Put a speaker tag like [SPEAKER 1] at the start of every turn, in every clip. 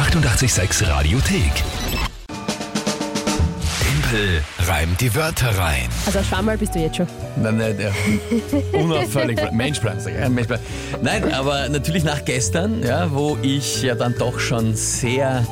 [SPEAKER 1] 886 Radiothek. Tempel reimt die Wörter rein.
[SPEAKER 2] Also ein Schwammerl bist du jetzt schon.
[SPEAKER 3] Nein, nein, der unauffällig. Menschplan, sag ich. Ja, Menschplan. Nein, aber natürlich nach gestern, ja, wo ich ja dann doch schon sehr,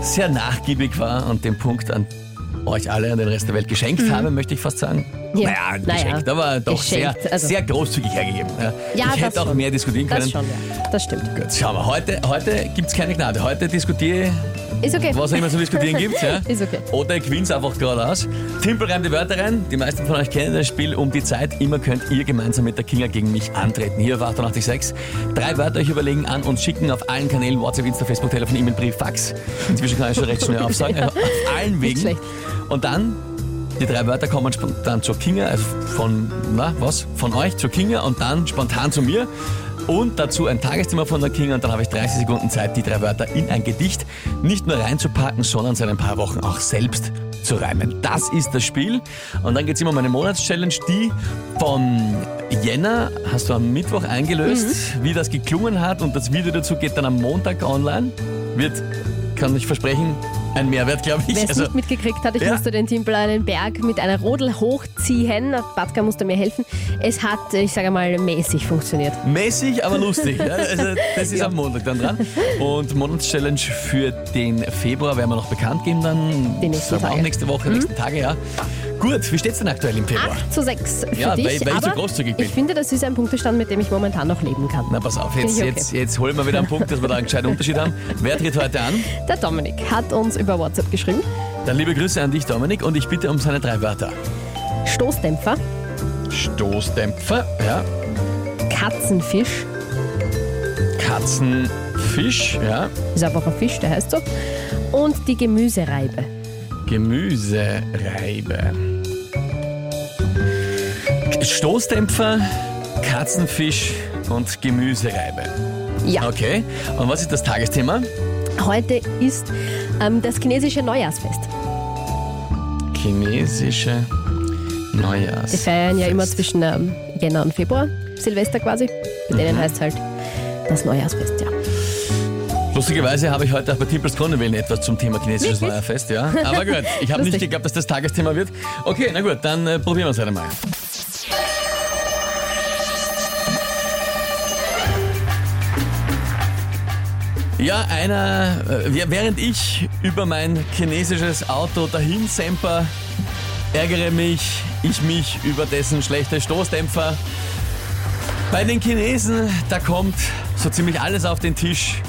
[SPEAKER 3] sehr nachgiebig war und den Punkt an euch alle, an den Rest der Welt geschenkt habe, möchte ich fast sagen.
[SPEAKER 2] Ja.
[SPEAKER 3] Naja,
[SPEAKER 2] Naja,
[SPEAKER 3] geschenkt, aber doch
[SPEAKER 2] geschenkt,
[SPEAKER 3] sehr,
[SPEAKER 2] also-
[SPEAKER 3] sehr großzügig hergegeben. Ja. Ich hätte auch
[SPEAKER 2] schon.
[SPEAKER 3] mehr diskutieren können.
[SPEAKER 2] Das schon, ja. Das stimmt.
[SPEAKER 3] Gut, schauen wir. Heute, heute gibt es keine Gnade. Heute diskutiere ich,
[SPEAKER 2] Ist okay.
[SPEAKER 3] was auch immer zu diskutieren gibt. Ja?
[SPEAKER 2] Ist okay.
[SPEAKER 3] Oder ich gewinn's einfach geradeaus. Timpel reimt die Wörter rein. Die meisten von euch kennen das Spiel um die Zeit. Immer könnt ihr gemeinsam mit der Kinga gegen mich antreten. Hier auf 886. Drei Wörter euch überlegen an und schicken auf allen Kanälen WhatsApp, Insta, Facebook, Telefon, E-Mail, Brief, Fax. Inzwischen kann ich schon recht schnell aufsagen.
[SPEAKER 2] Ja.
[SPEAKER 3] Auf allen Wegen. Und dann die drei Wörter kommen spontan zur Kinga, also von, na, was? Von euch zur Kinga und dann spontan zu mir. Und dazu ein Tagesthema von der Kinga und dann habe ich 30 Sekunden Zeit, die drei Wörter in ein Gedicht nicht nur reinzupacken, sondern seit ein paar Wochen auch selbst zu reimen. Das ist das Spiel. Und dann geht es immer um eine Monatschallenge, die von Jänner hast du am Mittwoch eingelöst,
[SPEAKER 2] Mhm.
[SPEAKER 3] wie das geklungen hat und das Video dazu geht dann am Montag online. Wird, kann ich versprechen, ein Mehrwert, glaube ich.
[SPEAKER 2] Wer es
[SPEAKER 3] Also-
[SPEAKER 2] nicht mitgekriegt hat, ich
[SPEAKER 3] Ja.
[SPEAKER 2] musste den Timpel einen Berg mit einer Rodel hochziehen. Batka musste mir helfen. Es hat, ich sage mal, mäßig funktioniert.
[SPEAKER 3] Mäßig, aber lustig. Also das ist
[SPEAKER 2] Ja.
[SPEAKER 3] am Montag dann dran. Und Monatschallenge für den Februar werden wir noch bekannt geben dann.
[SPEAKER 2] Die nächsten Tage. Mhm.
[SPEAKER 3] Auch nächste Woche, nächsten Tage, ja. Gut, wie steht's denn aktuell im Februar?
[SPEAKER 2] 8 zu 6 für
[SPEAKER 3] Ja,
[SPEAKER 2] dich.
[SPEAKER 3] weil- weil ich so großzügig bin.
[SPEAKER 2] Ich finde, das ist ein Punktestand, mit dem ich momentan noch leben kann.
[SPEAKER 3] Na, pass auf, jetzt,
[SPEAKER 2] okay.
[SPEAKER 3] jetzt, jetzt holen wir wieder einen Punkt, dass wir da einen gescheiten Unterschied haben. Wer tritt heute an?
[SPEAKER 2] Der Dominik hat uns über WhatsApp geschrieben.
[SPEAKER 3] Dann liebe Grüße an dich, Dominik, und ich bitte um seine drei Wörter.
[SPEAKER 2] Stoßdämpfer,
[SPEAKER 3] Stoßdämpfer, ja.
[SPEAKER 2] Katzenfisch,
[SPEAKER 3] Katzenfisch, ja.
[SPEAKER 2] ist einfach ein Fisch, der heißt so. Und die Gemüsereibe.
[SPEAKER 3] Gemüsereibe. Stoßdämpfer, Katzenfisch und Gemüsereibe.
[SPEAKER 2] Ja,
[SPEAKER 3] Okay. Und was ist das Tagesthema?
[SPEAKER 2] heute ist ähm, das chinesische Neujahrsfest.
[SPEAKER 3] Chinesische Neujahrs.
[SPEAKER 2] Die feiern ja immer zwischen ähm, Jänner und Februar, Silvester quasi. Bei denen
[SPEAKER 3] Mhm.
[SPEAKER 2] heißt es halt das Neujahrsfest, ja.
[SPEAKER 3] Lustigerweise habe ich heute auch bei Timpels Kronenwählen etwas zum Thema chinesisches
[SPEAKER 2] Wirklich?
[SPEAKER 3] Neujahrfest, ja. Aber gut, ich habe nicht
[SPEAKER 2] Lustig.
[SPEAKER 3] geglaubt, dass das Tagesthema wird. Okay, na gut, dann äh, probieren wir es halt einmal. Ja, einer, äh, während ich über mein chinesisches Auto dahin semper, ärgere mich, ich mich über dessen schlechte Stoßdämpfer. Bei den Chinesen, da kommt so ziemlich alles auf den Tisch.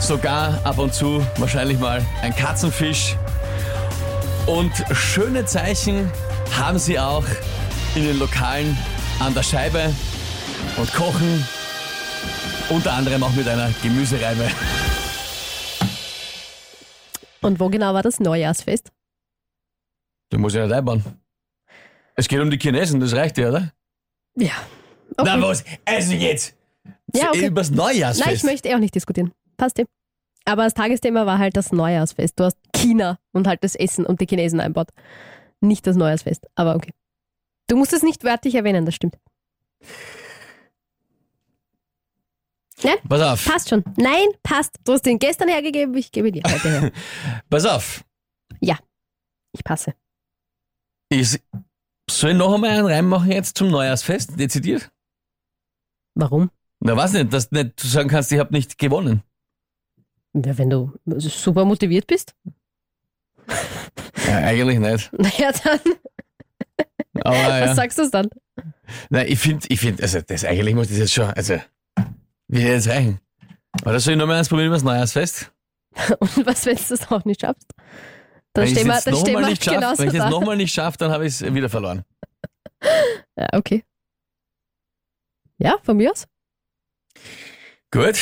[SPEAKER 3] Sogar ab und zu wahrscheinlich mal ein Katzenfisch. Und schöne Zeichen haben sie auch in den Lokalen an der Scheibe und kochen unter anderem auch mit einer Gemüsereibe.
[SPEAKER 2] Und wo genau war das Neujahrsfest?
[SPEAKER 3] Du musst ja nicht einbauen. Es geht um die Chinesen, das reicht ja, oder?
[SPEAKER 2] Ja. Okay.
[SPEAKER 3] Na was? Also jetzt!
[SPEAKER 2] Ja, okay.
[SPEAKER 3] Übers Neujahrsfest.
[SPEAKER 2] Nein, ich möchte eh auch nicht diskutieren. Passt dir. Aber das Tagesthema war halt das Neujahrsfest. Du hast China und halt das Essen und die Chinesen einbaut. Nicht das Neujahrsfest. Aber okay. Du musst es nicht wörtlich erwähnen, das stimmt. Nein,
[SPEAKER 3] Pass auf,
[SPEAKER 2] passt schon. Nein, passt. Du hast den gestern hergegeben, ich gebe dir heute her.
[SPEAKER 3] pass auf.
[SPEAKER 2] Ich passe.
[SPEAKER 3] Ich, soll ich noch einmal einen reinmachen jetzt zum Neujahrsfest, dezidiert?
[SPEAKER 2] Warum?
[SPEAKER 3] Na, weiß nicht, dass du nicht sagen kannst, ich habe nicht gewonnen.
[SPEAKER 2] Ja, wenn du super motiviert bist.
[SPEAKER 3] Ja, eigentlich nicht.
[SPEAKER 2] Naja, dann,
[SPEAKER 3] Aber
[SPEAKER 2] was
[SPEAKER 3] ja.
[SPEAKER 2] sagst du dann?
[SPEAKER 3] Nein, ich finde, ich find, also das eigentlich muss das jetzt schon, also, wie soll jetzt reichen? Oder soll ich noch mal eins probieren über das Neujahrsfest?
[SPEAKER 2] Und was, wenn du das auch nicht schaffst? Dann stehen wir,
[SPEAKER 3] es
[SPEAKER 2] dann stehen
[SPEAKER 3] nochmal
[SPEAKER 2] wir
[SPEAKER 3] nicht schaffe,
[SPEAKER 2] genauso
[SPEAKER 3] wenn ich es nochmal nicht schaffe, dann habe ich es wieder verloren.
[SPEAKER 2] Ja, okay. Ja, von mir aus.
[SPEAKER 3] Gut.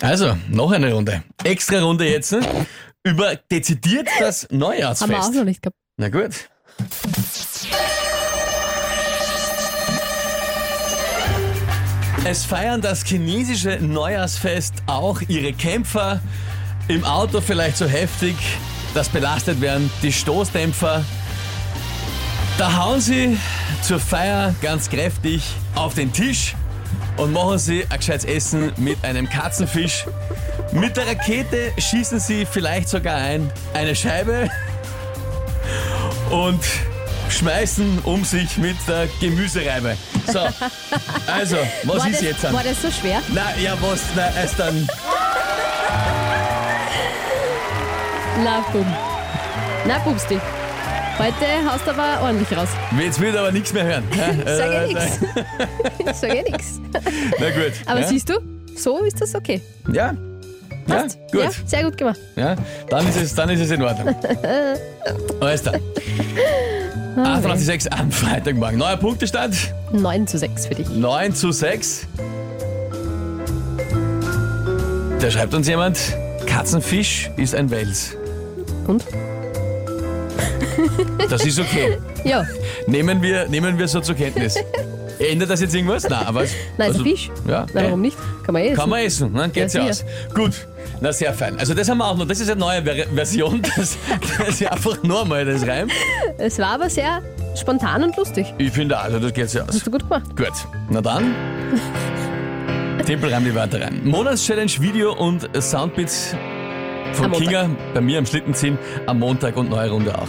[SPEAKER 3] Also, noch eine Runde. Extra Runde jetzt ne? über dezidiert das
[SPEAKER 2] Haben wir auch
[SPEAKER 3] Neujahrsfest.
[SPEAKER 2] noch nicht gehabt.
[SPEAKER 3] Na gut. Es feiern das chinesische Neujahrsfest auch ihre Kämpfer. Im Auto vielleicht so heftig, dass belastet werden die Stoßdämpfer. Da hauen sie zur Feier ganz kräftig auf den Tisch und machen Sie ein gescheites Essen mit einem Katzenfisch. Mit der Rakete schießen Sie vielleicht sogar ein eine Scheibe und schmeißen um sich mit der Gemüsereibe. So, also, was
[SPEAKER 2] war,
[SPEAKER 3] ist
[SPEAKER 2] das,
[SPEAKER 3] jetzt? An?
[SPEAKER 2] war das so schwer?
[SPEAKER 3] Na, ja, was? Na, erst dann.
[SPEAKER 2] Na, Bum. Na, Bubsti. Heute haust du aber ordentlich raus.
[SPEAKER 3] Jetzt will ich aber nichts mehr hören.
[SPEAKER 2] Ich sage ja
[SPEAKER 3] Äh,
[SPEAKER 2] nichts. Ich sage nichts.
[SPEAKER 3] Na gut.
[SPEAKER 2] Aber
[SPEAKER 3] ja?
[SPEAKER 2] siehst du, so ist das okay.
[SPEAKER 3] Ja. Ja, gut.
[SPEAKER 2] Ja, sehr gut gemacht.
[SPEAKER 3] Ja, dann ist es, dann ist es in Ordnung. Alles klar.
[SPEAKER 2] Ah,
[SPEAKER 3] 88,6 am Freitagmorgen. Neuer Punktestand.
[SPEAKER 2] 9 zu 6 für dich.
[SPEAKER 3] 9 zu 6. Da schreibt uns jemand, Katzenfisch ist ein Wels.
[SPEAKER 2] Und?
[SPEAKER 3] Das ist okay.
[SPEAKER 2] Ja,
[SPEAKER 3] Nehmen wir, nehmen wir so zur Kenntnis. Ändert das jetzt irgendwas? Nein, aber es-
[SPEAKER 2] nein,
[SPEAKER 3] also-
[SPEAKER 2] Fisch.
[SPEAKER 3] Ja, eh.
[SPEAKER 2] warum nicht? Kann man eh essen.
[SPEAKER 3] Kann man essen, dann geht's ja,
[SPEAKER 2] Ja,
[SPEAKER 3] aus. Gut, na sehr fein. Also das haben wir auch noch. Das ist eine neue Ver Version. Das, das ist einfach normal, das Reim.
[SPEAKER 2] Es war aber sehr spontan und lustig.
[SPEAKER 3] Ich finde auch, also das geht ja aus.
[SPEAKER 2] Hast du gut gemacht.
[SPEAKER 3] Gut, na dann. Tempel reimt die Wörter rein. Monatschallenge Video und Soundbits von. Kinga bei mir am Schlittenziehen am Montag und neue Runde auch.